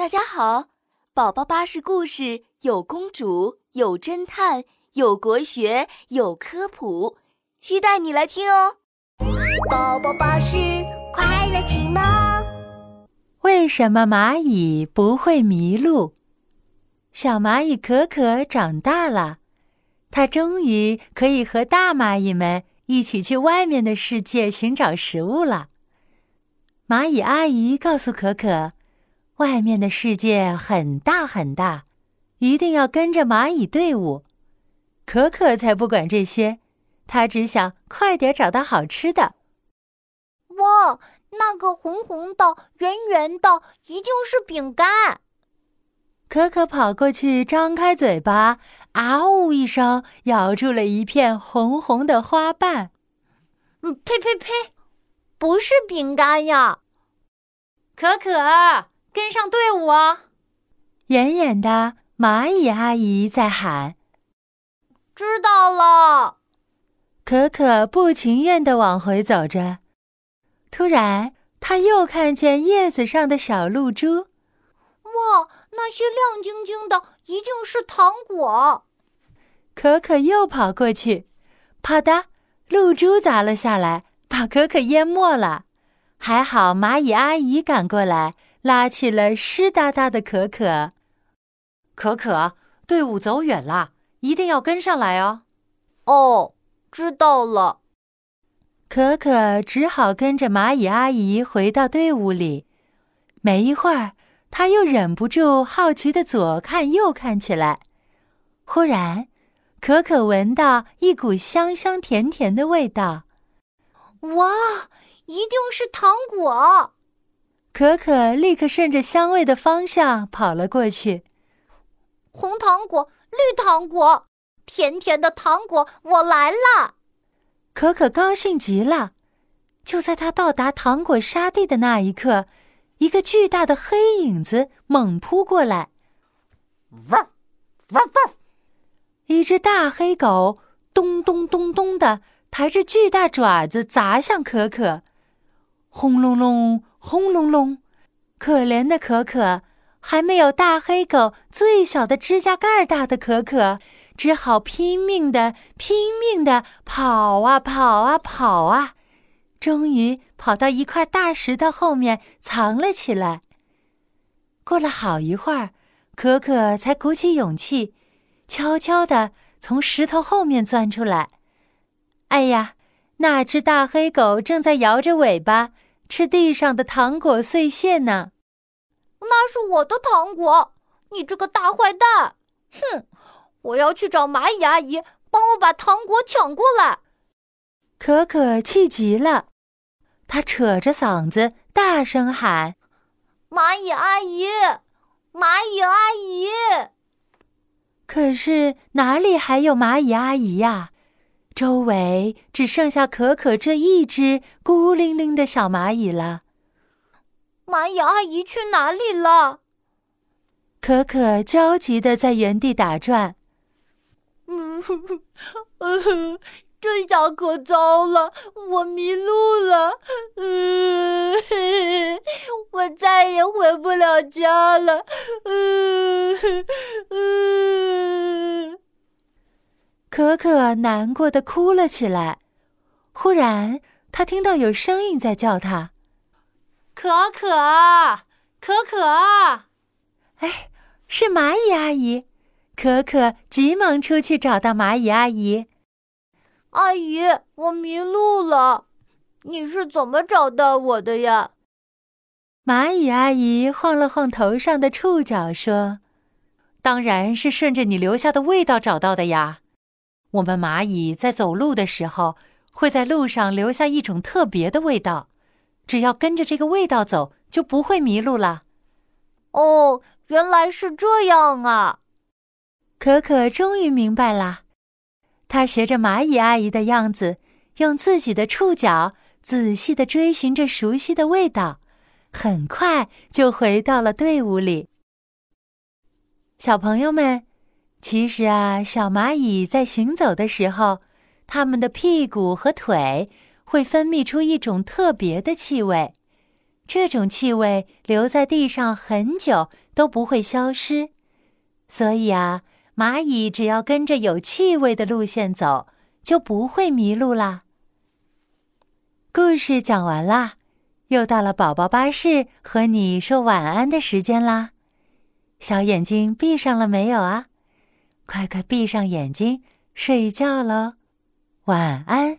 大家好，宝宝巴士故事有公主，有侦探，有国学，有科普，期待你来听哦。宝宝巴士快乐启蒙。为什么蚂蚁不会迷路？小蚂蚁可可长大了，它终于可以和大蚂蚁们一起去外面的世界寻找食物了。蚂蚁阿姨告诉可可。外面的世界很大很大，一定要跟着蚂蚁队伍。可可才不管这些，他只想快点找到好吃的。哇，那个红红的、圆圆的，一定是饼干。可可跑过去，张开嘴巴，啊呜一声，咬住了一片红红的花瓣。嗯，呸呸呸，不是饼干呀，可可。跟上队伍啊！远远的蚂蚁阿姨在喊：“知道了。”可可不情愿的往回走着。突然，他又看见叶子上的小露珠。哇，那些亮晶晶的一定是糖果！可可又跑过去，啪嗒，露珠砸了下来，把可可淹没了。还好蚂蚁阿姨赶过来。拉起了湿哒哒的可可，可可，队伍走远了，一定要跟上来哦。哦，知道了。可可只好跟着蚂蚁阿姨回到队伍里。没一会儿，他又忍不住好奇的左看右看起来。忽然，可可闻到一股香香甜甜的味道。哇，一定是糖果！可可立刻顺着香味的方向跑了过去。红糖果、绿糖果、甜甜的糖果，我来了！可可高兴极了。就在他到达糖果沙地的那一刻，一个巨大的黑影子猛扑过来。汪，汪汪！一只大黑狗咚咚咚咚的抬着巨大爪子砸向可可。轰隆隆！轰隆隆！可怜的可可还没有大黑狗最小的指甲盖大的可可，只好拼命的、拼命的跑啊跑啊跑啊，终于跑到一块大石头后面藏了起来。过了好一会儿，可可才鼓起勇气，悄悄地从石头后面钻出来。哎呀，那只大黑狗正在摇着尾巴。吃地上的糖果碎屑呢？那是我的糖果！你这个大坏蛋！哼！我要去找蚂蚁阿姨，帮我把糖果抢过来。可可气极了，他扯着嗓子大声喊：“蚂蚁阿姨，蚂蚁阿姨！”可是哪里还有蚂蚁阿姨呀？周围只剩下可可这一只孤零零的小蚂蚁了。蚂蚁阿姨去哪里了？可可焦急的在原地打转。嗯，这下可糟了，我迷路了。嗯，我再也回不了家了。嗯嗯。可可难过的哭了起来。忽然，他听到有声音在叫他：“可可，可可！”哎，是蚂蚁阿姨。可可急忙出去找到蚂蚁阿姨。阿姨，我迷路了，你是怎么找到我的呀？蚂蚁阿姨晃了晃头上的触角，说：“当然是顺着你留下的味道找到的呀。”我们蚂蚁在走路的时候，会在路上留下一种特别的味道，只要跟着这个味道走，就不会迷路了。哦，原来是这样啊！可可终于明白了，他学着蚂蚁阿姨的样子，用自己的触角仔细的追寻着熟悉的味道，很快就回到了队伍里。小朋友们。其实啊，小蚂蚁在行走的时候，它们的屁股和腿会分泌出一种特别的气味，这种气味留在地上很久都不会消失。所以啊，蚂蚁只要跟着有气味的路线走，就不会迷路啦。故事讲完啦，又到了宝宝巴士和你说晚安的时间啦。小眼睛闭上了没有啊？快快闭上眼睛睡觉喽，晚安。